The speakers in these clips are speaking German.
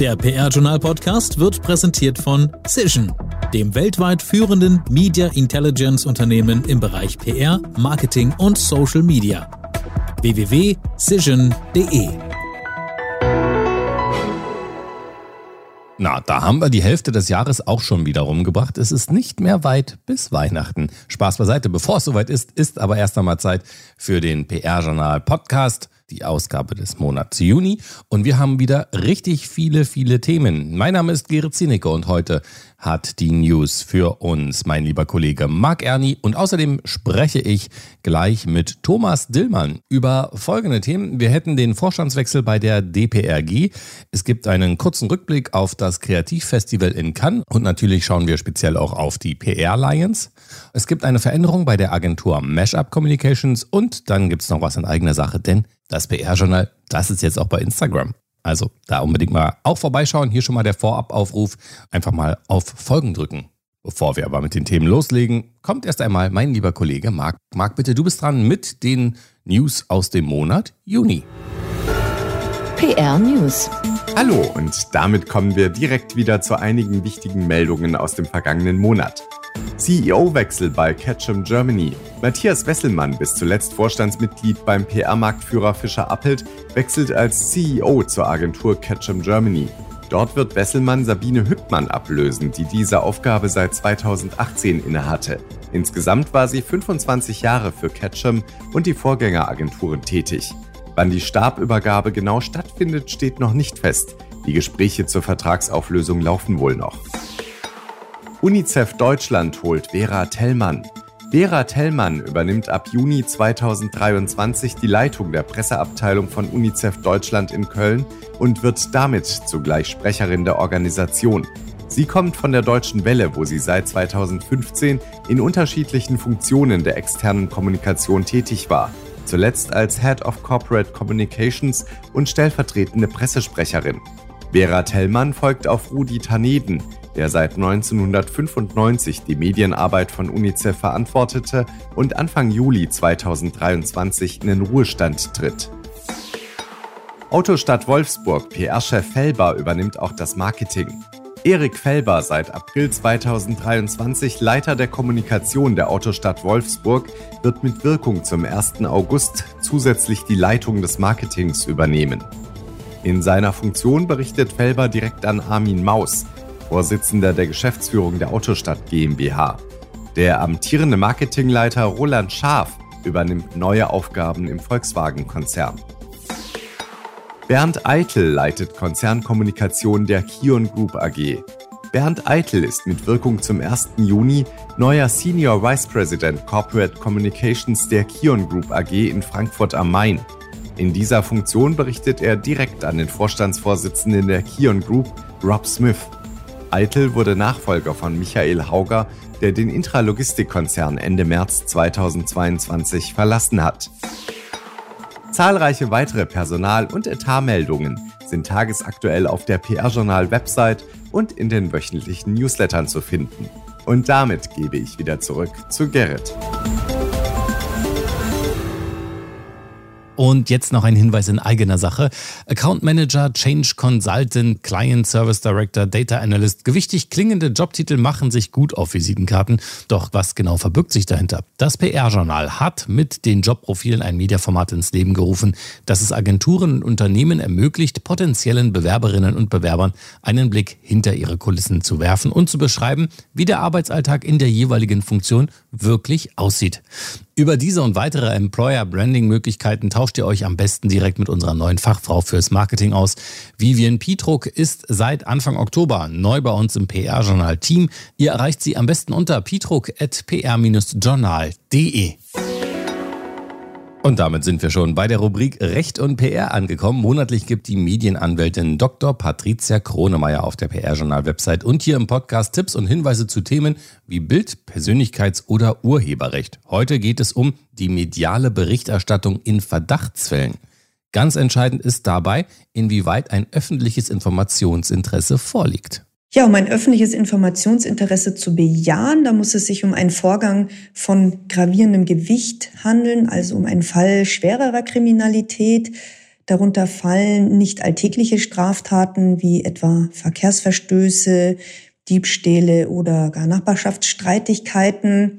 Der PR-Journal-Podcast wird präsentiert von Cision, dem weltweit führenden Media Intelligence Unternehmen im Bereich PR, Marketing und Social Media. www.cision.de Na, da haben wir die Hälfte des Jahres auch schon wieder rumgebracht. Es ist nicht mehr weit bis Weihnachten. Spaß beiseite. Bevor es soweit ist, ist aber erst einmal Zeit für den PR-Journal Podcast die Ausgabe des Monats Juni. Und wir haben wieder richtig viele, viele Themen. Mein Name ist Gerrit Zinicke und heute hat die News für uns mein lieber Kollege Marc Erni. Und außerdem spreche ich gleich mit Thomas Dillmann über folgende Themen. Wir hätten den Vorstandswechsel bei der DPRG. Es gibt einen kurzen Rückblick auf das Kreativfestival in Cannes und natürlich schauen wir speziell auch auf die PR Lions. Es gibt eine Veränderung bei der Agentur Mashup Communications und dann gibt es noch was in eigener Sache, denn das PR-Journal, das ist jetzt auch bei Instagram. Also da unbedingt mal auch vorbeischauen. Hier schon mal der Vorabaufruf. Einfach mal auf Folgen drücken. Bevor wir aber mit den Themen loslegen, kommt erst einmal mein lieber Kollege Marc. Marc, bitte, du bist dran mit den News aus dem Monat Juni. PR News. Hallo und damit kommen wir direkt wieder zu einigen wichtigen Meldungen aus dem vergangenen Monat. CEO-Wechsel bei Ketchum Germany. Matthias Wesselmann, bis zuletzt Vorstandsmitglied beim PR-Marktführer Fischer Appelt, wechselt als CEO zur Agentur Ketchum Germany. Dort wird Wesselmann Sabine Hüttmann ablösen, die diese Aufgabe seit 2018 innehatte. Insgesamt war sie 25 Jahre für Ketchum und die Vorgängeragenturen tätig. Wann die Stabübergabe genau stattfindet, steht noch nicht fest. Die Gespräche zur Vertragsauflösung laufen wohl noch. UNICEF Deutschland holt Vera Tellmann. Vera Tellmann übernimmt ab Juni 2023 die Leitung der Presseabteilung von UNICEF Deutschland in Köln und wird damit zugleich Sprecherin der Organisation. Sie kommt von der Deutschen Welle, wo sie seit 2015 in unterschiedlichen Funktionen der externen Kommunikation tätig war. Zuletzt als Head of Corporate Communications und stellvertretende Pressesprecherin. Vera Tellmann folgt auf Rudi Taneden, der seit 1995 die Medienarbeit von UNICEF verantwortete und Anfang Juli 2023 in den Ruhestand tritt. Autostadt Wolfsburg PR-Chef Felber übernimmt auch das Marketing. Erik Felber, seit April 2023 Leiter der Kommunikation der Autostadt Wolfsburg, wird mit Wirkung zum 1. August zusätzlich die Leitung des Marketings übernehmen. In seiner Funktion berichtet Felber direkt an Armin Maus, Vorsitzender der Geschäftsführung der Autostadt GmbH. Der amtierende Marketingleiter Roland Schaaf übernimmt neue Aufgaben im Volkswagen-Konzern. Bernd Eitel leitet Konzernkommunikation der Kion Group AG. Bernd Eitel ist mit Wirkung zum 1. Juni neuer Senior Vice President Corporate Communications der Kion Group AG in Frankfurt am Main. In dieser Funktion berichtet er direkt an den Vorstandsvorsitzenden der Kion Group, Rob Smith. Eitel wurde Nachfolger von Michael Hauger, der den Intralogistikkonzern Ende März 2022 verlassen hat. Zahlreiche weitere Personal- und Etatmeldungen sind tagesaktuell auf der PR-Journal-Website und in den wöchentlichen Newslettern zu finden. Und damit gebe ich wieder zurück zu Gerrit. Und jetzt noch ein Hinweis in eigener Sache. Account Manager, Change Consultant, Client Service Director, Data Analyst. Gewichtig klingende Jobtitel machen sich gut auf Visitenkarten. Doch was genau verbirgt sich dahinter? Das PR-Journal hat mit den Jobprofilen ein Mediaformat ins Leben gerufen, das es Agenturen und Unternehmen ermöglicht, potenziellen Bewerberinnen und Bewerbern einen Blick hinter ihre Kulissen zu werfen und zu beschreiben, wie der Arbeitsalltag in der jeweiligen Funktion wirklich aussieht. Über diese und weitere Employer-Branding-Möglichkeiten tauscht ihr euch am besten direkt mit unserer neuen Fachfrau fürs Marketing aus. Vivian Pietruck ist seit Anfang Oktober neu bei uns im PR-Journal-Team. Ihr erreicht sie am besten unter pietruck.pr-journal.de. Und damit sind wir schon bei der Rubrik Recht und PR angekommen. Monatlich gibt die Medienanwältin Dr. Patricia Kronemeyer auf der PR-Journal-Website und hier im Podcast Tipps und Hinweise zu Themen wie Bild-, Persönlichkeits- oder Urheberrecht. Heute geht es um die mediale Berichterstattung in Verdachtsfällen. Ganz entscheidend ist dabei, inwieweit ein öffentliches Informationsinteresse vorliegt. Ja, um ein öffentliches Informationsinteresse zu bejahen, da muss es sich um einen Vorgang von gravierendem Gewicht handeln, also um einen Fall schwererer Kriminalität. Darunter fallen nicht alltägliche Straftaten wie etwa Verkehrsverstöße, Diebstähle oder gar Nachbarschaftsstreitigkeiten.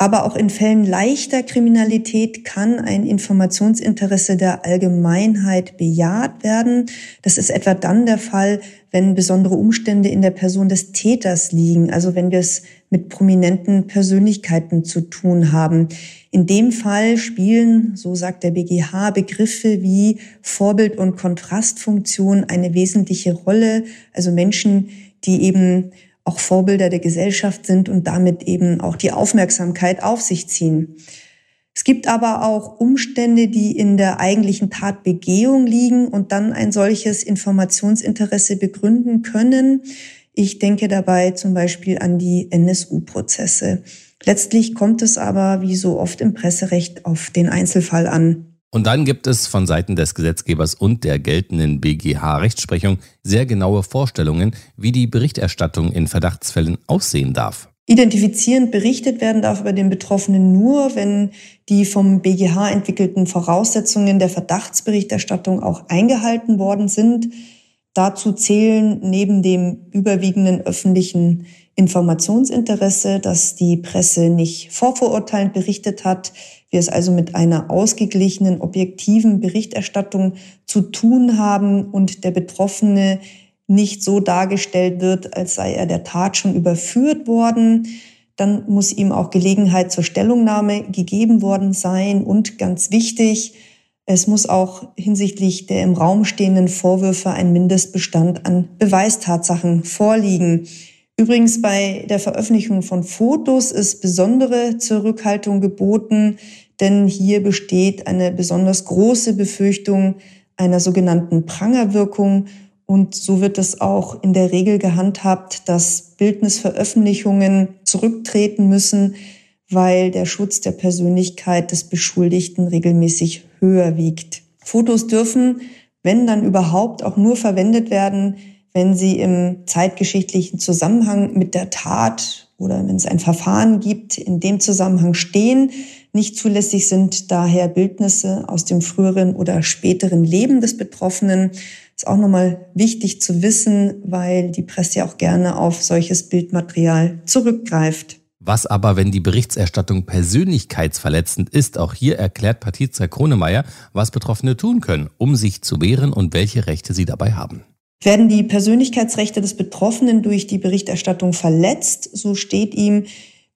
Aber auch in Fällen leichter Kriminalität kann ein Informationsinteresse der Allgemeinheit bejaht werden. Das ist etwa dann der Fall, wenn besondere Umstände in der Person des Täters liegen, also wenn wir es mit prominenten Persönlichkeiten zu tun haben. In dem Fall spielen, so sagt der BGH, Begriffe wie Vorbild- und Kontrastfunktion eine wesentliche Rolle. Also Menschen, die eben auch Vorbilder der Gesellschaft sind und damit eben auch die Aufmerksamkeit auf sich ziehen. Es gibt aber auch Umstände, die in der eigentlichen Tatbegehung liegen und dann ein solches Informationsinteresse begründen können. Ich denke dabei zum Beispiel an die NSU-Prozesse. Letztlich kommt es aber, wie so oft im Presserecht, auf den Einzelfall an. Und dann gibt es von Seiten des Gesetzgebers und der geltenden BGH-Rechtsprechung sehr genaue Vorstellungen, wie die Berichterstattung in Verdachtsfällen aussehen darf. Identifizierend berichtet werden darf über den Betroffenen nur, wenn die vom BGH entwickelten Voraussetzungen der Verdachtsberichterstattung auch eingehalten worden sind. Dazu zählen neben dem überwiegenden öffentlichen Informationsinteresse, dass die Presse nicht vorverurteilend berichtet hat, wir es also mit einer ausgeglichenen, objektiven Berichterstattung zu tun haben und der Betroffene nicht so dargestellt wird, als sei er der Tat schon überführt worden. Dann muss ihm auch Gelegenheit zur Stellungnahme gegeben worden sein. Und ganz wichtig, es muss auch hinsichtlich der im Raum stehenden Vorwürfe ein Mindestbestand an Beweistatsachen vorliegen. Übrigens bei der Veröffentlichung von Fotos ist besondere Zurückhaltung geboten, denn hier besteht eine besonders große Befürchtung einer sogenannten Prangerwirkung und so wird es auch in der Regel gehandhabt, dass Bildnisveröffentlichungen zurücktreten müssen, weil der Schutz der Persönlichkeit des Beschuldigten regelmäßig höher wiegt. Fotos dürfen, wenn dann überhaupt, auch nur verwendet werden, wenn sie im zeitgeschichtlichen Zusammenhang mit der Tat oder wenn es ein Verfahren gibt, in dem Zusammenhang stehen. Nicht zulässig sind daher Bildnisse aus dem früheren oder späteren Leben des Betroffenen. Ist auch nochmal wichtig zu wissen, weil die Presse ja auch gerne auf solches Bildmaterial zurückgreift. Was aber, wenn die Berichterstattung persönlichkeitsverletzend ist? Auch hier erklärt Patrizia Kronemeyer, was Betroffene tun können, um sich zu wehren und welche Rechte sie dabei haben. Werden die Persönlichkeitsrechte des Betroffenen durch die Berichterstattung verletzt, so steht ihm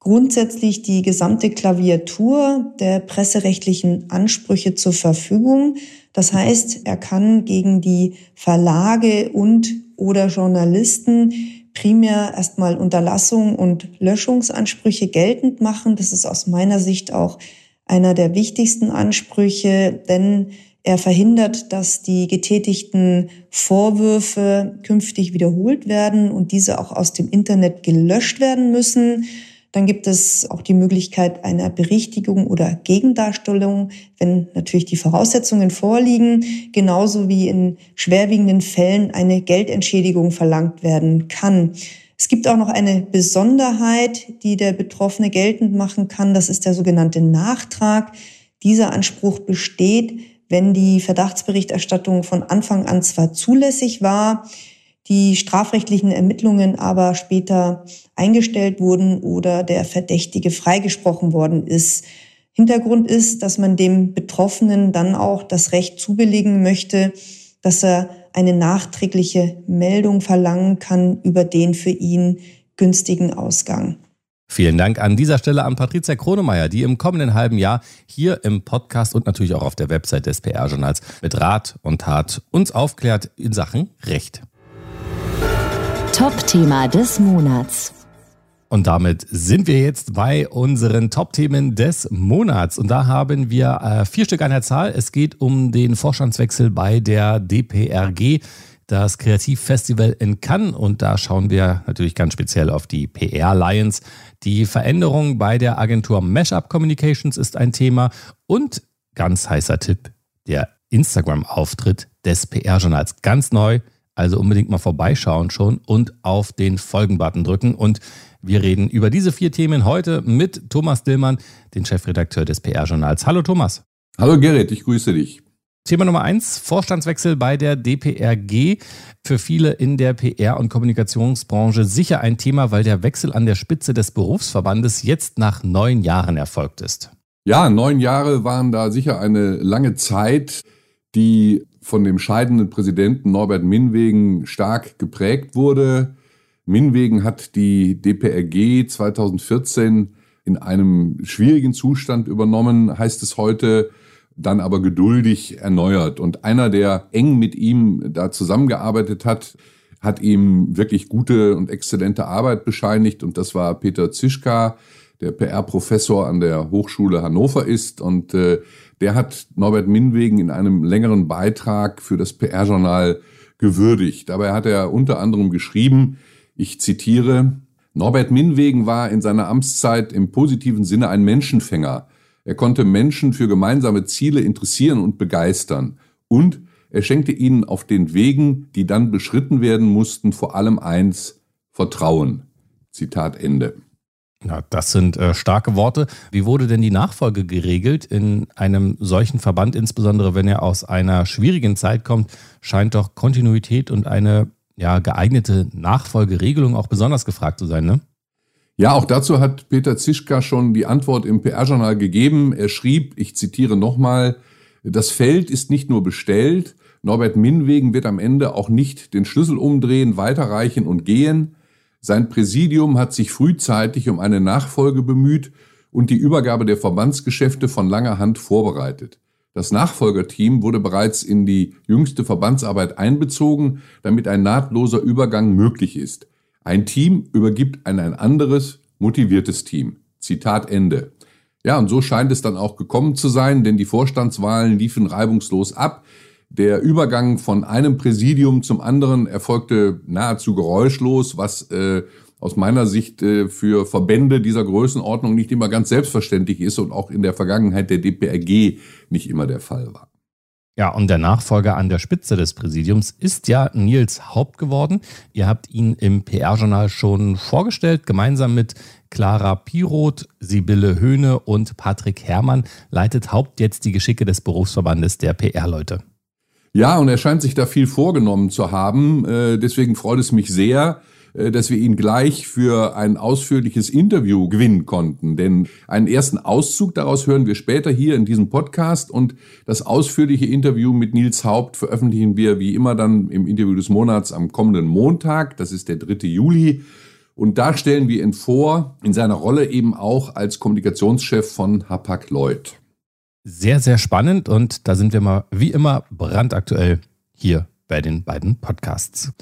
grundsätzlich die gesamte Klaviatur der presserechtlichen Ansprüche zur Verfügung. Das heißt, er kann gegen die Verlage und oder Journalisten primär erstmal Unterlassung und Löschungsansprüche geltend machen. Das ist aus meiner Sicht auch einer der wichtigsten Ansprüche, denn er verhindert, dass die getätigten Vorwürfe künftig wiederholt werden und diese auch aus dem Internet gelöscht werden müssen. Dann gibt es auch die Möglichkeit einer Berichtigung oder Gegendarstellung, wenn natürlich die Voraussetzungen vorliegen, genauso wie in schwerwiegenden Fällen eine Geldentschädigung verlangt werden kann. Es gibt auch noch eine Besonderheit, die der Betroffene geltend machen kann. Das ist der sogenannte Nachtrag. Dieser Anspruch besteht, wenn die Verdachtsberichterstattung von Anfang an zwar zulässig war, die strafrechtlichen Ermittlungen aber später eingestellt wurden oder der Verdächtige freigesprochen worden ist. Hintergrund ist, dass man dem Betroffenen dann auch das Recht zubelegen möchte, dass er eine nachträgliche Meldung verlangen kann über den für ihn günstigen Ausgang. Vielen Dank an dieser Stelle an Patricia Kronemeyer, die im kommenden halben Jahr hier im Podcast und natürlich auch auf der Website des PR-Journals mit Rat und Tat uns aufklärt in Sachen Recht. Top-Thema des Monats. Und damit sind wir jetzt bei unseren Top-Themen des Monats. Und da haben wir äh, vier Stück an der Zahl. Es geht um den Vorstandswechsel bei der DPRG das Kreativfestival in Cannes und da schauen wir natürlich ganz speziell auf die PR Lions. Die Veränderung bei der Agentur Mashup Communications ist ein Thema und ganz heißer Tipp, der Instagram-Auftritt des PR-Journals. Ganz neu, also unbedingt mal vorbeischauen schon und auf den Folgen-Button drücken. Und wir reden über diese vier Themen heute mit Thomas Dillmann, den Chefredakteur des PR-Journals. Hallo Thomas. Hallo Gerrit, ich grüße dich. Thema Nummer eins, Vorstandswechsel bei der DPRG. Für viele in der PR- und Kommunikationsbranche sicher ein Thema, weil der Wechsel an der Spitze des Berufsverbandes jetzt nach neun Jahren erfolgt ist. Ja, neun Jahre waren da sicher eine lange Zeit, die von dem scheidenden Präsidenten Norbert Minwegen stark geprägt wurde. Minwegen hat die DPRG 2014 in einem schwierigen Zustand übernommen, heißt es heute dann aber geduldig erneuert. Und einer, der eng mit ihm da zusammengearbeitet hat, hat ihm wirklich gute und exzellente Arbeit bescheinigt. Und das war Peter Zischka, der PR-Professor an der Hochschule Hannover ist. Und äh, der hat Norbert Minwegen in einem längeren Beitrag für das PR-Journal gewürdigt. Dabei hat er unter anderem geschrieben, ich zitiere, Norbert Minwegen war in seiner Amtszeit im positiven Sinne ein Menschenfänger. Er konnte Menschen für gemeinsame Ziele interessieren und begeistern. Und er schenkte ihnen auf den Wegen, die dann beschritten werden mussten, vor allem eins, Vertrauen. Zitat Ende. Ja, das sind äh, starke Worte. Wie wurde denn die Nachfolge geregelt in einem solchen Verband, insbesondere wenn er aus einer schwierigen Zeit kommt, scheint doch Kontinuität und eine ja, geeignete Nachfolgeregelung auch besonders gefragt zu sein, ne? Ja, auch dazu hat Peter Zischka schon die Antwort im PR-Journal gegeben. Er schrieb, ich zitiere nochmal, das Feld ist nicht nur bestellt, Norbert Minwegen wird am Ende auch nicht den Schlüssel umdrehen, weiterreichen und gehen. Sein Präsidium hat sich frühzeitig um eine Nachfolge bemüht und die Übergabe der Verbandsgeschäfte von langer Hand vorbereitet. Das Nachfolgerteam wurde bereits in die jüngste Verbandsarbeit einbezogen, damit ein nahtloser Übergang möglich ist. Ein Team übergibt an ein anderes, motiviertes Team. Zitat Ende. Ja, und so scheint es dann auch gekommen zu sein, denn die Vorstandswahlen liefen reibungslos ab. Der Übergang von einem Präsidium zum anderen erfolgte nahezu geräuschlos, was äh, aus meiner Sicht äh, für Verbände dieser Größenordnung nicht immer ganz selbstverständlich ist und auch in der Vergangenheit der DPRG nicht immer der Fall war. Ja, und der Nachfolger an der Spitze des Präsidiums ist ja Nils Haupt geworden. Ihr habt ihn im PR-Journal schon vorgestellt. Gemeinsam mit Clara Piroth, Sibylle Höhne und Patrick Herrmann leitet Haupt jetzt die Geschicke des Berufsverbandes der PR-Leute. Ja, und er scheint sich da viel vorgenommen zu haben. Äh, deswegen freut es mich sehr, dass wir ihn gleich für ein ausführliches Interview gewinnen konnten. Denn einen ersten Auszug daraus hören wir später hier in diesem Podcast und das ausführliche Interview mit Nils Haupt veröffentlichen wir wie immer dann im Interview des Monats am kommenden Montag. Das ist der 3. Juli. Und da stellen wir ihn vor, in seiner Rolle eben auch als Kommunikationschef von Hapag Lloyd. Sehr, sehr spannend und da sind wir mal wie immer brandaktuell hier bei den beiden Podcasts.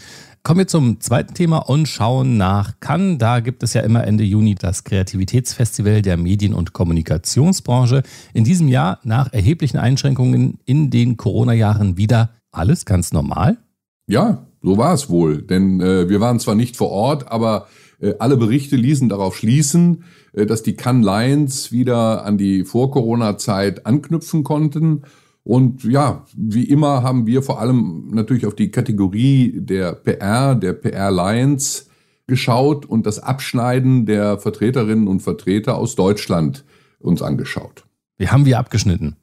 Kommen wir zum zweiten Thema und schauen nach Cannes. Da gibt es ja immer Ende Juni das Kreativitätsfestival der Medien- und Kommunikationsbranche. In diesem Jahr nach erheblichen Einschränkungen in den Corona-Jahren wieder alles ganz normal? Ja, so war es wohl. Denn äh, wir waren zwar nicht vor Ort, aber äh, alle Berichte ließen darauf schließen, äh, dass die Cannes Lions wieder an die Vor-Corona-Zeit anknüpfen konnten und ja, wie immer haben wir vor allem natürlich auf die Kategorie der PR, der PR Alliance geschaut und das Abschneiden der Vertreterinnen und Vertreter aus Deutschland uns angeschaut. Wie haben wir abgeschnitten?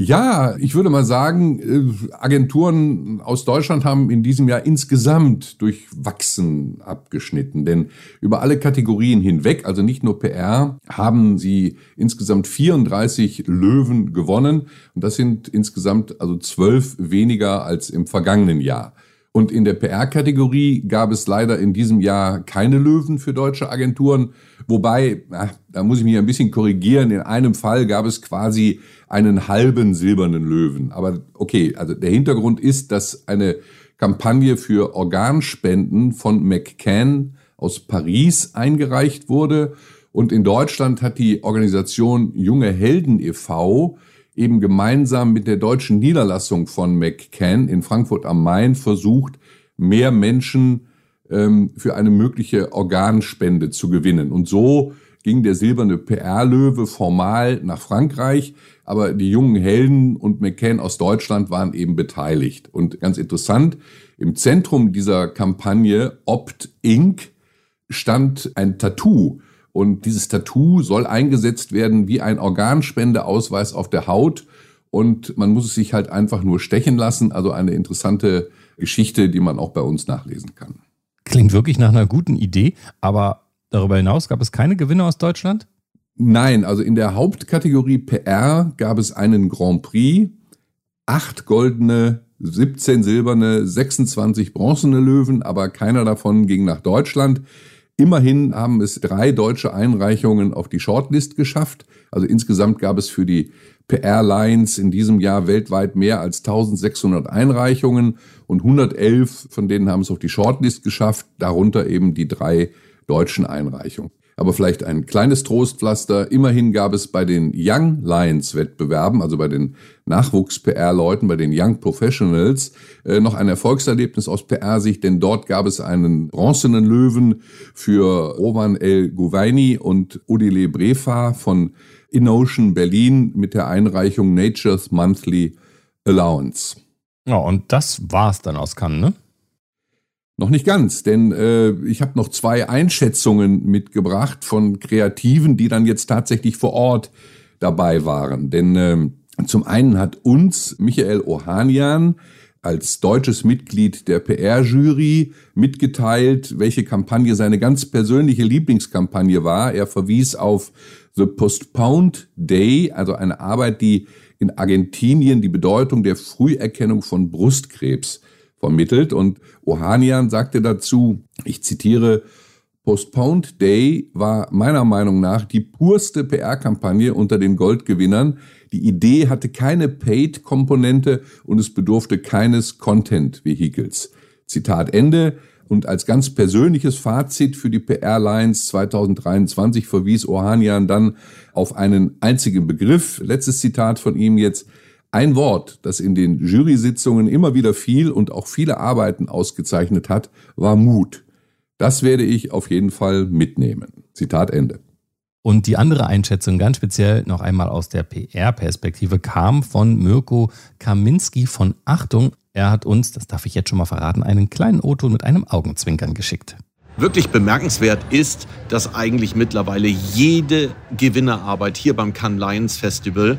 Ja, ich würde mal sagen, äh, Agenturen aus Deutschland haben in diesem Jahr insgesamt durchwachsen abgeschnitten. Denn über alle Kategorien hinweg, also nicht nur PR, haben sie insgesamt 34 Löwen gewonnen. Und das sind insgesamt also zwölf weniger als im vergangenen Jahr. Und in der PR-Kategorie gab es leider in diesem Jahr keine Löwen für deutsche Agenturen. Wobei, na, da muss ich mich ein bisschen korrigieren. In einem Fall gab es quasi einen halben silbernen Löwen. Aber okay, also der Hintergrund ist, dass eine Kampagne für Organspenden von McCann aus Paris eingereicht wurde. Und in Deutschland hat die Organisation Junge Helden e.V eben gemeinsam mit der deutschen Niederlassung von McCann in Frankfurt am Main versucht, mehr Menschen ähm, für eine mögliche Organspende zu gewinnen. Und so ging der silberne PR-Löwe formal nach Frankreich, aber die jungen Helden und McCann aus Deutschland waren eben beteiligt. Und ganz interessant, im Zentrum dieser Kampagne Opt Inc. stand ein Tattoo und dieses Tattoo soll eingesetzt werden wie ein Organspendeausweis auf der Haut. und man muss es sich halt einfach nur stechen lassen. Also eine interessante Geschichte, die man auch bei uns nachlesen kann. Klingt wirklich nach einer guten Idee, aber darüber hinaus gab es keine Gewinner aus Deutschland? Nein, also in der Hauptkategorie PR gab es einen Grand Prix, acht goldene, 17 silberne, 26 bronzene Löwen, aber keiner davon ging nach Deutschland. Immerhin haben es drei deutsche Einreichungen auf die Shortlist geschafft. Also insgesamt gab es für die PR Lines in diesem Jahr weltweit mehr als 1600 Einreichungen und 111 von denen haben es auf die Shortlist geschafft, darunter eben die drei deutschen Einreichungen. Aber vielleicht ein kleines Trostpflaster. Immerhin gab es bei den Young Lions Wettbewerben, also bei den Nachwuchs-PR-Leuten, bei den Young Professionals, äh, noch ein Erfolgserlebnis aus PR-Sicht, denn dort gab es einen bronzenen Löwen für Roman El Gouvaini und Odile Brefa von InOcean Berlin mit der Einreichung Nature's Monthly Allowance. Ja, und das war's dann aus Cannes, ne? Noch nicht ganz, denn äh, ich habe noch zwei Einschätzungen mitgebracht von Kreativen, die dann jetzt tatsächlich vor Ort dabei waren. Denn äh, zum einen hat uns Michael Ohanian als deutsches Mitglied der PR-Jury mitgeteilt, welche Kampagne seine ganz persönliche Lieblingskampagne war. Er verwies auf The Postponed Day, also eine Arbeit, die in Argentinien die Bedeutung der Früherkennung von Brustkrebs vermittelt. Und Ohanian sagte dazu, ich zitiere, Postponed Day war meiner Meinung nach die purste PR-Kampagne unter den Goldgewinnern. Die Idee hatte keine Paid-Komponente und es bedurfte keines Content-Vehikels. Zitat Ende. Und als ganz persönliches Fazit für die PR Lines 2023 verwies Ohanian dann auf einen einzigen Begriff. Letztes Zitat von ihm jetzt. Ein Wort, das in den Jury-Sitzungen immer wieder viel und auch viele Arbeiten ausgezeichnet hat, war Mut. Das werde ich auf jeden Fall mitnehmen. Zitat Ende. Und die andere Einschätzung, ganz speziell noch einmal aus der PR-Perspektive, kam von Mirko Kaminski von Achtung. Er hat uns, das darf ich jetzt schon mal verraten, einen kleinen O-Ton mit einem Augenzwinkern geschickt. Wirklich bemerkenswert ist, dass eigentlich mittlerweile jede Gewinnerarbeit hier beim Cannes Lions Festival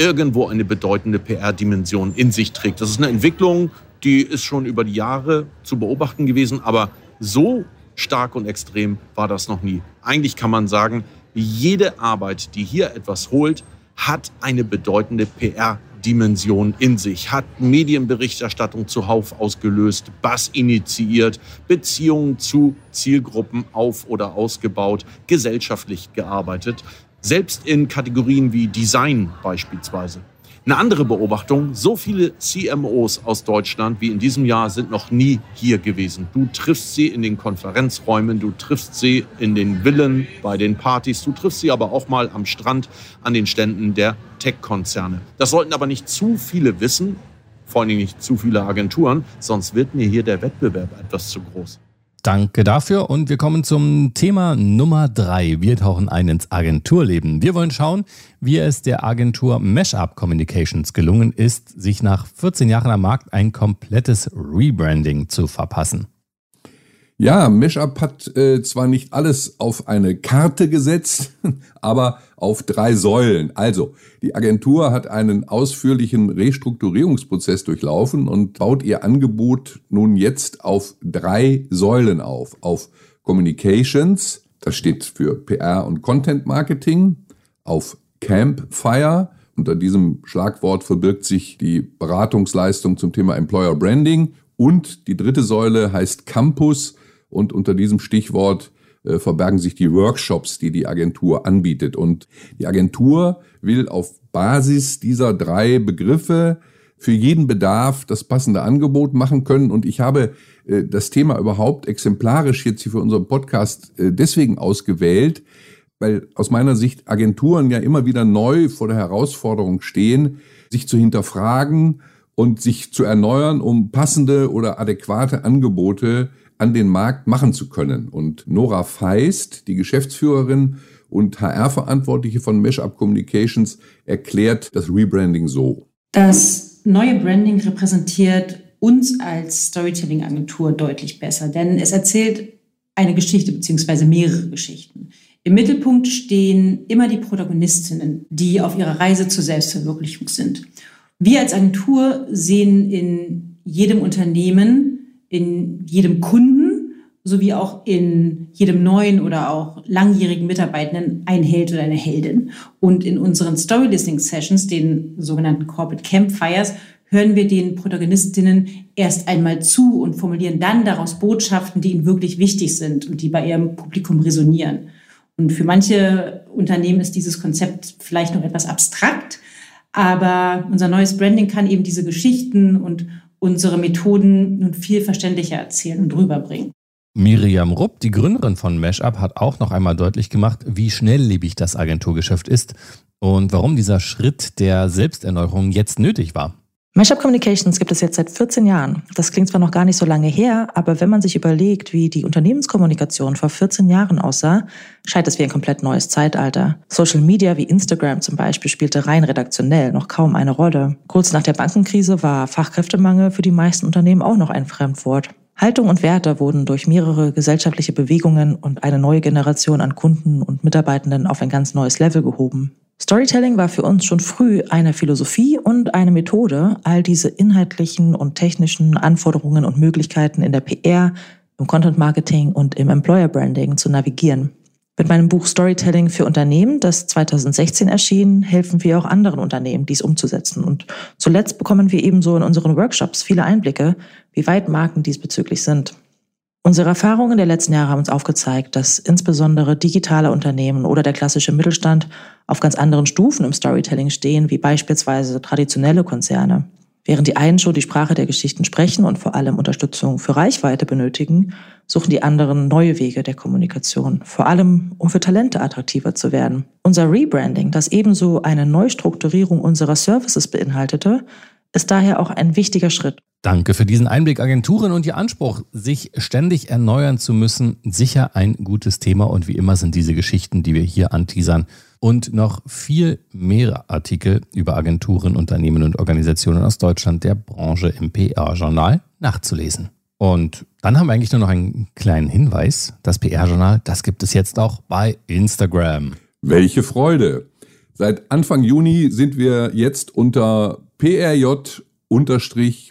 irgendwo eine bedeutende PR-Dimension in sich trägt. Das ist eine Entwicklung, die ist schon über die Jahre zu beobachten gewesen, aber so stark und extrem war das noch nie. Eigentlich kann man sagen, jede Arbeit, die hier etwas holt, hat eine bedeutende PR-Dimension in sich, hat Medienberichterstattung zuhauf ausgelöst, Bass initiiert, Beziehungen zu Zielgruppen auf- oder ausgebaut, gesellschaftlich gearbeitet selbst in Kategorien wie Design beispielsweise. Eine andere Beobachtung, so viele CMOs aus Deutschland wie in diesem Jahr sind noch nie hier gewesen. Du triffst sie in den Konferenzräumen, du triffst sie in den Villen, bei den Partys, du triffst sie aber auch mal am Strand an den Ständen der Tech-Konzerne. Das sollten aber nicht zu viele wissen, vor allem nicht zu viele Agenturen, sonst wird mir hier der Wettbewerb etwas zu groß. Danke dafür und wir kommen zum Thema Nummer drei. Wir tauchen ein ins Agenturleben. Wir wollen schauen, wie es der Agentur Meshup Communications gelungen ist, sich nach 14 Jahren am Markt ein komplettes Rebranding zu verpassen. Ja, Meshup hat äh, zwar nicht alles auf eine Karte gesetzt, aber auf drei Säulen. Also, die Agentur hat einen ausführlichen Restrukturierungsprozess durchlaufen und baut ihr Angebot nun jetzt auf drei Säulen auf. Auf Communications, das steht für PR und Content Marketing, auf Campfire, unter diesem Schlagwort verbirgt sich die Beratungsleistung zum Thema Employer Branding und die dritte Säule heißt Campus, und unter diesem Stichwort äh, verbergen sich die Workshops, die die Agentur anbietet. Und die Agentur will auf Basis dieser drei Begriffe für jeden Bedarf das passende Angebot machen können. Und ich habe äh, das Thema überhaupt exemplarisch jetzt hier für unseren Podcast äh, deswegen ausgewählt, weil aus meiner Sicht Agenturen ja immer wieder neu vor der Herausforderung stehen, sich zu hinterfragen und sich zu erneuern, um passende oder adäquate Angebote an den Markt machen zu können. Und Nora Feist, die Geschäftsführerin und HR-Verantwortliche von Meshup Communications, erklärt das Rebranding so. Das neue Branding repräsentiert uns als Storytelling-Agentur deutlich besser, denn es erzählt eine Geschichte beziehungsweise mehrere Geschichten. Im Mittelpunkt stehen immer die Protagonistinnen, die auf ihrer Reise zur Selbstverwirklichung sind. Wir als Agentur sehen in jedem Unternehmen, in jedem Kunden sowie auch in jedem neuen oder auch langjährigen Mitarbeitenden ein Held oder eine Heldin. Und in unseren Story Listening Sessions, den sogenannten Corporate Campfires, hören wir den Protagonistinnen erst einmal zu und formulieren dann daraus Botschaften, die ihnen wirklich wichtig sind und die bei ihrem Publikum resonieren. Und für manche Unternehmen ist dieses Konzept vielleicht noch etwas abstrakt, aber unser neues Branding kann eben diese Geschichten und unsere Methoden nun viel verständlicher erzählen und rüberbringen. Miriam Rupp, die Gründerin von Mashup, hat auch noch einmal deutlich gemacht, wie schnelllebig das Agenturgeschäft ist und warum dieser Schritt der Selbsterneuerung jetzt nötig war. Mashup Communications gibt es jetzt seit 14 Jahren. Das klingt zwar noch gar nicht so lange her, aber wenn man sich überlegt, wie die Unternehmenskommunikation vor 14 Jahren aussah, scheint es wie ein komplett neues Zeitalter. Social Media wie Instagram zum Beispiel spielte rein redaktionell noch kaum eine Rolle. Kurz nach der Bankenkrise war Fachkräftemangel für die meisten Unternehmen auch noch ein Fremdwort. Haltung und Werte wurden durch mehrere gesellschaftliche Bewegungen und eine neue Generation an Kunden und Mitarbeitenden auf ein ganz neues Level gehoben. Storytelling war für uns schon früh eine Philosophie und eine Methode, all diese inhaltlichen und technischen Anforderungen und Möglichkeiten in der PR, im Content Marketing und im Employer Branding zu navigieren. Mit meinem Buch Storytelling für Unternehmen, das 2016 erschien, helfen wir auch anderen Unternehmen, dies umzusetzen. Und zuletzt bekommen wir ebenso in unseren Workshops viele Einblicke, wie weit Marken diesbezüglich sind. Unsere Erfahrungen der letzten Jahre haben uns aufgezeigt, dass insbesondere digitale Unternehmen oder der klassische Mittelstand auf ganz anderen Stufen im Storytelling stehen, wie beispielsweise traditionelle Konzerne. Während die einen schon die Sprache der Geschichten sprechen und vor allem Unterstützung für Reichweite benötigen, suchen die anderen neue Wege der Kommunikation, vor allem um für Talente attraktiver zu werden. Unser Rebranding, das ebenso eine Neustrukturierung unserer Services beinhaltete, ist daher auch ein wichtiger Schritt. Danke für diesen Einblick. Agenturen und ihr Anspruch, sich ständig erneuern zu müssen, sicher ein gutes Thema. Und wie immer sind diese Geschichten, die wir hier anteasern, und noch viel mehr Artikel über Agenturen, Unternehmen und Organisationen aus Deutschland der Branche im PR-Journal nachzulesen. Und dann haben wir eigentlich nur noch einen kleinen Hinweis. Das PR-Journal, das gibt es jetzt auch bei Instagram. Welche Freude! Seit Anfang Juni sind wir jetzt unter PRJ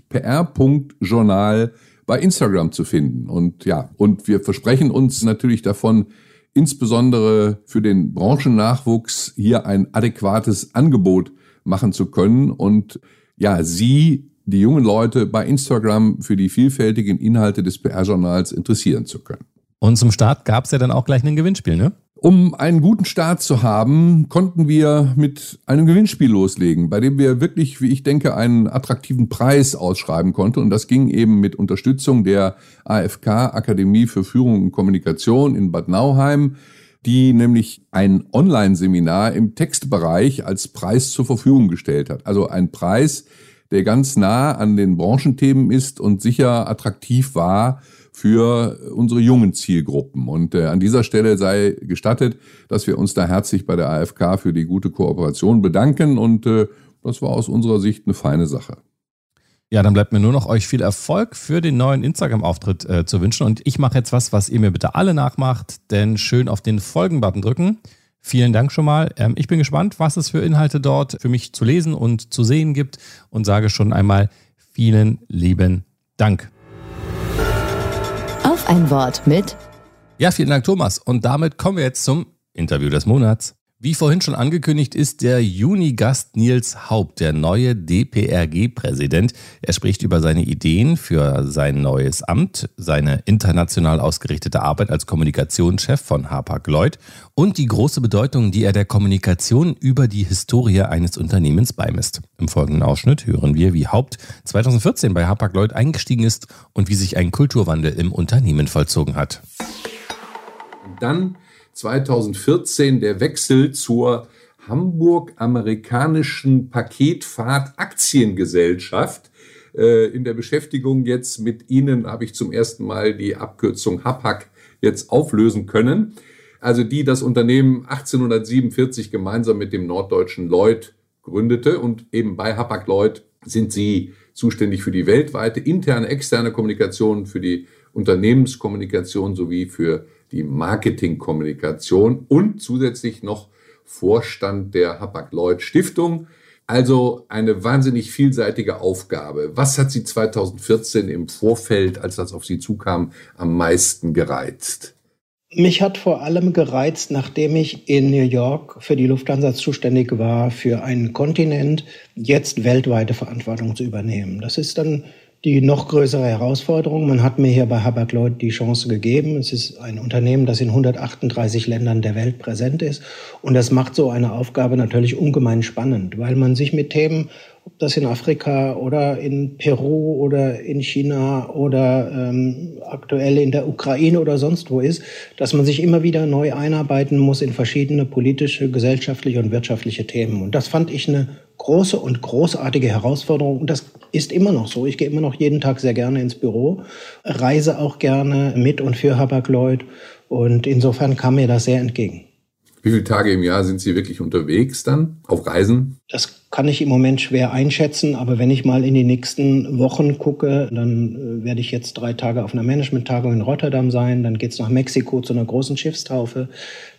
pr.journal bei Instagram zu finden. Und ja, und wir versprechen uns natürlich davon, insbesondere für den Branchennachwuchs hier ein adäquates Angebot machen zu können und ja, Sie, die jungen Leute bei Instagram für die vielfältigen Inhalte des PR-Journals interessieren zu können. Und zum Start gab es ja dann auch gleich ein Gewinnspiel, ne? Um einen guten Start zu haben, konnten wir mit einem Gewinnspiel loslegen, bei dem wir wirklich, wie ich denke, einen attraktiven Preis ausschreiben konnten. Und das ging eben mit Unterstützung der AFK Akademie für Führung und Kommunikation in Bad Nauheim, die nämlich ein Online-Seminar im Textbereich als Preis zur Verfügung gestellt hat. Also ein Preis, der ganz nah an den Branchenthemen ist und sicher attraktiv war für unsere jungen Zielgruppen. Und äh, an dieser Stelle sei gestattet, dass wir uns da herzlich bei der AFK für die gute Kooperation bedanken. Und äh, das war aus unserer Sicht eine feine Sache. Ja, dann bleibt mir nur noch euch viel Erfolg für den neuen Instagram-Auftritt äh, zu wünschen. Und ich mache jetzt was, was ihr mir bitte alle nachmacht, denn schön auf den Folgen-Button drücken. Vielen Dank schon mal. Ähm, ich bin gespannt, was es für Inhalte dort für mich zu lesen und zu sehen gibt und sage schon einmal vielen lieben Dank ein Wort mit. Ja, vielen Dank, Thomas. Und damit kommen wir jetzt zum Interview des Monats. Wie vorhin schon angekündigt, ist der Juni-Gast Nils Haupt, der neue DPRG-Präsident. Er spricht über seine Ideen für sein neues Amt, seine international ausgerichtete Arbeit als Kommunikationschef von Hapag-Lloyd und die große Bedeutung, die er der Kommunikation über die Historie eines Unternehmens beimisst. Im folgenden Ausschnitt hören wir, wie Haupt 2014 bei Hapag-Lloyd eingestiegen ist und wie sich ein Kulturwandel im Unternehmen vollzogen hat. Dann 2014 der Wechsel zur Hamburg-amerikanischen Paketfahrt Aktiengesellschaft. Äh, in der Beschäftigung jetzt mit Ihnen habe ich zum ersten Mal die Abkürzung HAPAC jetzt auflösen können. Also die das Unternehmen 1847 gemeinsam mit dem norddeutschen Lloyd gründete und eben bei Hapag Lloyd sind sie zuständig für die weltweite interne, externe Kommunikation, für die Unternehmenskommunikation sowie für die Marketingkommunikation und zusätzlich noch Vorstand der Hapag-Lloyd Stiftung. Also eine wahnsinnig vielseitige Aufgabe. Was hat Sie 2014 im Vorfeld, als das auf Sie zukam, am meisten gereizt? Mich hat vor allem gereizt, nachdem ich in New York für die Lufthansa zuständig war, für einen Kontinent jetzt weltweite Verantwortung zu übernehmen. Das ist dann die noch größere Herausforderung. Man hat mir hier bei Hapag-Lloyd die Chance gegeben. Es ist ein Unternehmen, das in 138 Ländern der Welt präsent ist. Und das macht so eine Aufgabe natürlich ungemein spannend, weil man sich mit Themen, ob das in Afrika oder in Peru oder in China oder ähm, aktuell in der Ukraine oder sonst wo ist, dass man sich immer wieder neu einarbeiten muss in verschiedene politische, gesellschaftliche und wirtschaftliche Themen. Und das fand ich eine große und großartige Herausforderung. Und das ist immer noch so. Ich gehe immer noch jeden Tag sehr gerne ins Büro, reise auch gerne mit und für Hapag-Lloyd. Und insofern kam mir das sehr entgegen. Wie viele Tage im Jahr sind Sie wirklich unterwegs dann auf Reisen? Das kann ich im Moment schwer einschätzen, aber wenn ich mal in die nächsten Wochen gucke, dann äh, werde ich jetzt drei Tage auf einer Management-Tagung in Rotterdam sein, dann geht's nach Mexiko zu einer großen Schiffstaufe,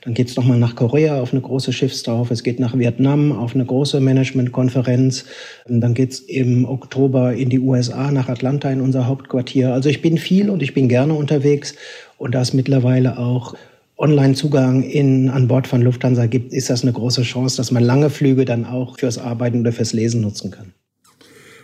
dann geht's nochmal nach Korea auf eine große Schiffstaufe, es geht nach Vietnam auf eine große Management-Konferenz, dann geht's im Oktober in die USA, nach Atlanta in unser Hauptquartier. Also ich bin viel und ich bin gerne unterwegs und da ist mittlerweile auch Online-Zugang in, an Bord von Lufthansa gibt, ist das eine große Chance, dass man lange Flüge dann auch fürs Arbeiten oder fürs Lesen nutzen kann.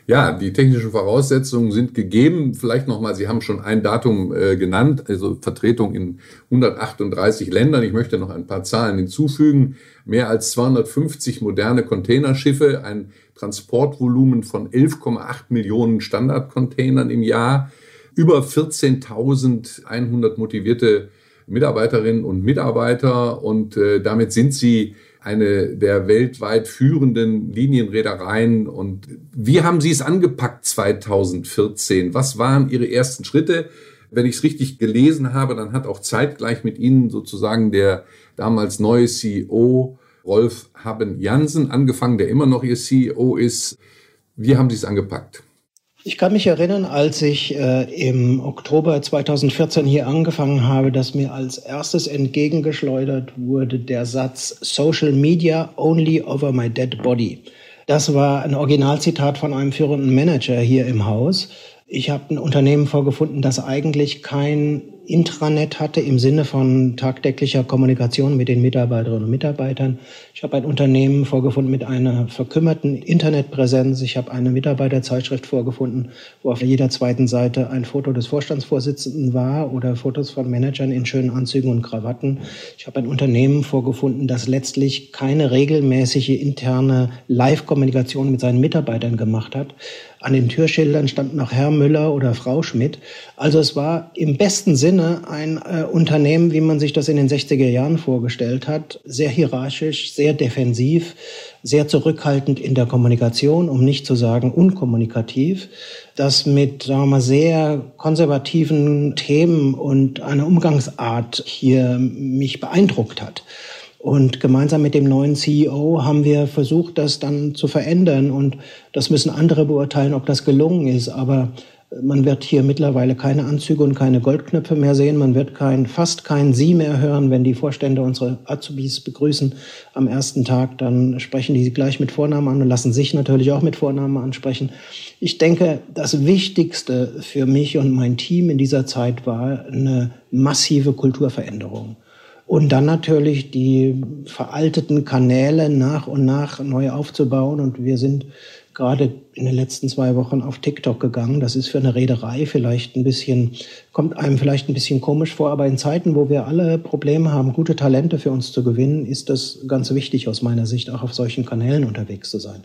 Ja, die technischen Voraussetzungen sind gegeben. Vielleicht nochmal, Sie haben schon ein Datum äh, genannt, also Vertretung in 138 Ländern. Ich möchte noch ein paar Zahlen hinzufügen. Mehr als 250 moderne Containerschiffe, ein Transportvolumen von 11,8 Millionen Standardcontainern im Jahr, über 14.100 motivierte Mitarbeiterinnen und Mitarbeiter und äh, damit sind sie eine der weltweit führenden Linienreedereien. Und wie haben Sie es angepackt 2014? Was waren Ihre ersten Schritte? Wenn ich es richtig gelesen habe, dann hat auch zeitgleich mit Ihnen sozusagen der damals neue CEO Rolf Haben Jansen angefangen, der immer noch Ihr CEO ist. Wie haben Sie es angepackt? Ich kann mich erinnern, als ich äh, im Oktober 2014 hier angefangen habe, dass mir als erstes entgegengeschleudert wurde der Satz Social Media only over my dead body. Das war ein Originalzitat von einem führenden Manager hier im Haus. Ich habe ein Unternehmen vorgefunden, das eigentlich kein Intranet hatte im Sinne von tagtäglicher Kommunikation mit den Mitarbeiterinnen und Mitarbeitern. Ich habe ein Unternehmen vorgefunden mit einer verkümmerten Internetpräsenz. Ich habe eine Mitarbeiterzeitschrift vorgefunden, wo auf jeder zweiten Seite ein Foto des Vorstandsvorsitzenden war oder Fotos von Managern in schönen Anzügen und Krawatten. Ich habe ein Unternehmen vorgefunden, das letztlich keine regelmäßige interne Live-Kommunikation mit seinen Mitarbeitern gemacht hat. An den Türschildern stand noch Herr Müller oder Frau Schmidt. Also es war im besten Sinne ein äh, Unternehmen, wie man sich das in den 60er Jahren vorgestellt hat. Sehr hierarchisch, sehr defensiv, sehr zurückhaltend in der Kommunikation, um nicht zu sagen unkommunikativ. Das mit, sagen wir mal, sehr konservativen Themen und einer Umgangsart hier mich beeindruckt hat. Und gemeinsam mit dem neuen CEO haben wir versucht, das dann zu verändern. Und das müssen andere beurteilen, ob das gelungen ist. Aber man wird hier mittlerweile keine Anzüge und keine Goldknöpfe mehr sehen. Man wird kein, fast kein Sie mehr hören, wenn die Vorstände unsere Azubis begrüßen am ersten Tag. Dann sprechen die gleich mit Vornamen an und lassen sich natürlich auch mit Vornamen ansprechen. Ich denke, das Wichtigste für mich und mein Team in dieser Zeit war eine massive Kulturveränderung. Und dann natürlich die veralteten Kanäle nach und nach neu aufzubauen. Und wir sind gerade in den letzten zwei Wochen auf TikTok gegangen. Das ist für eine Reederei vielleicht ein bisschen, kommt einem vielleicht ein bisschen komisch vor, aber in Zeiten, wo wir alle Probleme haben, gute Talente für uns zu gewinnen, ist das ganz wichtig aus meiner Sicht, auch auf solchen Kanälen unterwegs zu sein.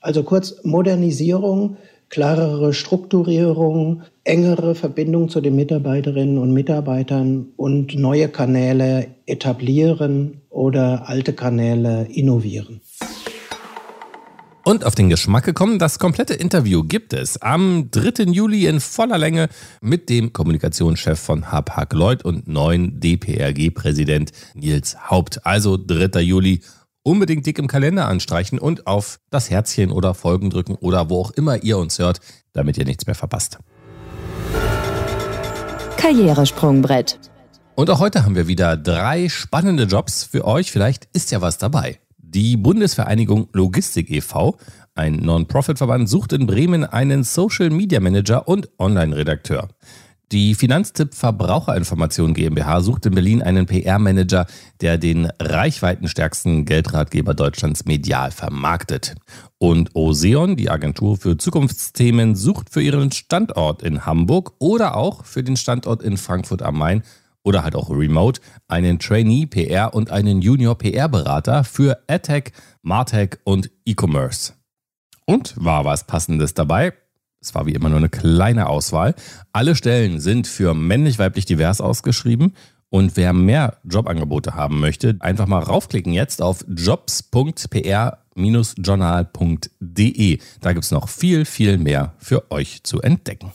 Also kurz Modernisierung, klarere Strukturierung, engere Verbindung zu den Mitarbeiterinnen und Mitarbeitern und neue Kanäle etablieren oder alte Kanäle innovieren. Und auf den Geschmack gekommen, das komplette Interview gibt es am 3. Juli in voller Länge mit dem Kommunikationschef von Hapag Lloyd und neuen DPRG-Präsident Nils Haupt. Also 3. Juli unbedingt dick im Kalender anstreichen und auf das Herzchen oder Folgen drücken oder wo auch immer ihr uns hört, damit ihr nichts mehr verpasst. Karrieresprungbrett. Und auch heute haben wir wieder drei spannende Jobs für euch. Vielleicht ist ja was dabei. Die Bundesvereinigung Logistik e.V., Ein Non-Profit-Verband sucht in Bremen einen Social Media Manager und Online-Redakteur. Die Finanztipp Verbraucherinformation GmbH sucht in Berlin einen PR-Manager, der den reichweitenstärksten Geldratgeber Deutschlands medial vermarktet. Und Oseon, die Agentur für Zukunftsthemen, sucht für ihren Standort in Hamburg oder auch für den Standort in Frankfurt am Main oder halt auch remote einen Trainee PR und einen Junior PR Berater für AdTech, Martech und E-Commerce. Und war was passendes dabei? Es war wie immer nur eine kleine Auswahl. Alle Stellen sind für männlich-weiblich divers ausgeschrieben. Und wer mehr Jobangebote haben möchte, einfach mal raufklicken jetzt auf jobs.pr-journal.de. Da gibt es noch viel, viel mehr für euch zu entdecken.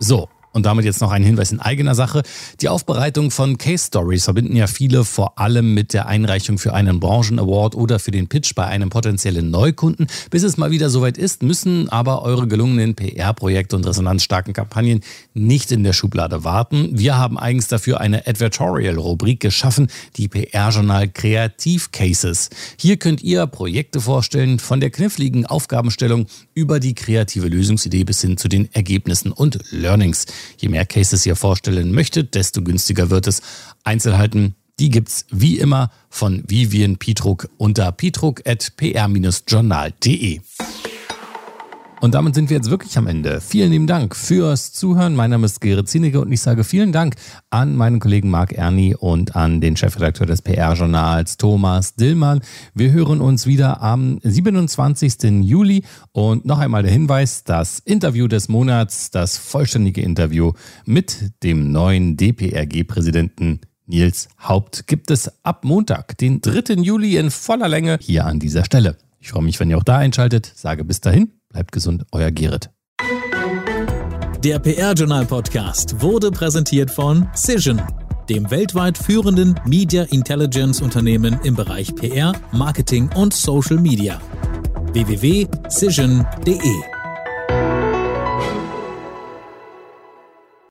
So, und damit jetzt noch ein Hinweis in eigener Sache. Die Aufbereitung von Case Stories verbinden ja viele vor allem mit der Einreichung für einen Branchen-Award oder für den Pitch bei einem potenziellen Neukunden. Bis es mal wieder soweit ist, müssen aber eure gelungenen PR-Projekte und resonanzstarken Kampagnen nicht in der Schublade warten. Wir haben eigens dafür eine Advertorial-Rubrik geschaffen, die PR-Journal Kreativ Cases. Hier könnt ihr Projekte vorstellen, von der kniffligen Aufgabenstellung über die kreative Lösungsidee bis hin zu den Ergebnissen und Learnings. Je mehr Cases ihr vorstellen möchtet, desto günstiger wird es. Einzelheiten, die gibt's wie immer von Vivian Pietruck unter pietruck.pr-journal.de. Und damit sind wir jetzt wirklich am Ende. Vielen lieben Dank fürs Zuhören. Mein Name ist Gerrit Zienige und ich sage vielen Dank an meinen Kollegen Marc Erni und an den Chefredakteur des PR-Journals Thomas Dillmann. Wir hören uns wieder am 27. Juli und noch einmal der Hinweis, das Interview des Monats, das vollständige Interview mit dem neuen DPRG-Präsidenten Nils Haupt gibt es ab Montag, den 3. Juli in voller Länge hier an dieser Stelle. Ich freue mich, wenn ihr auch da einschaltet. Sage bis dahin Bleibt gesund, euer Gerrit. Der PR-Journal-Podcast wurde präsentiert von Cision, dem weltweit führenden Media Intelligence Unternehmen im Bereich PR, Marketing und Social Media. www.cision.de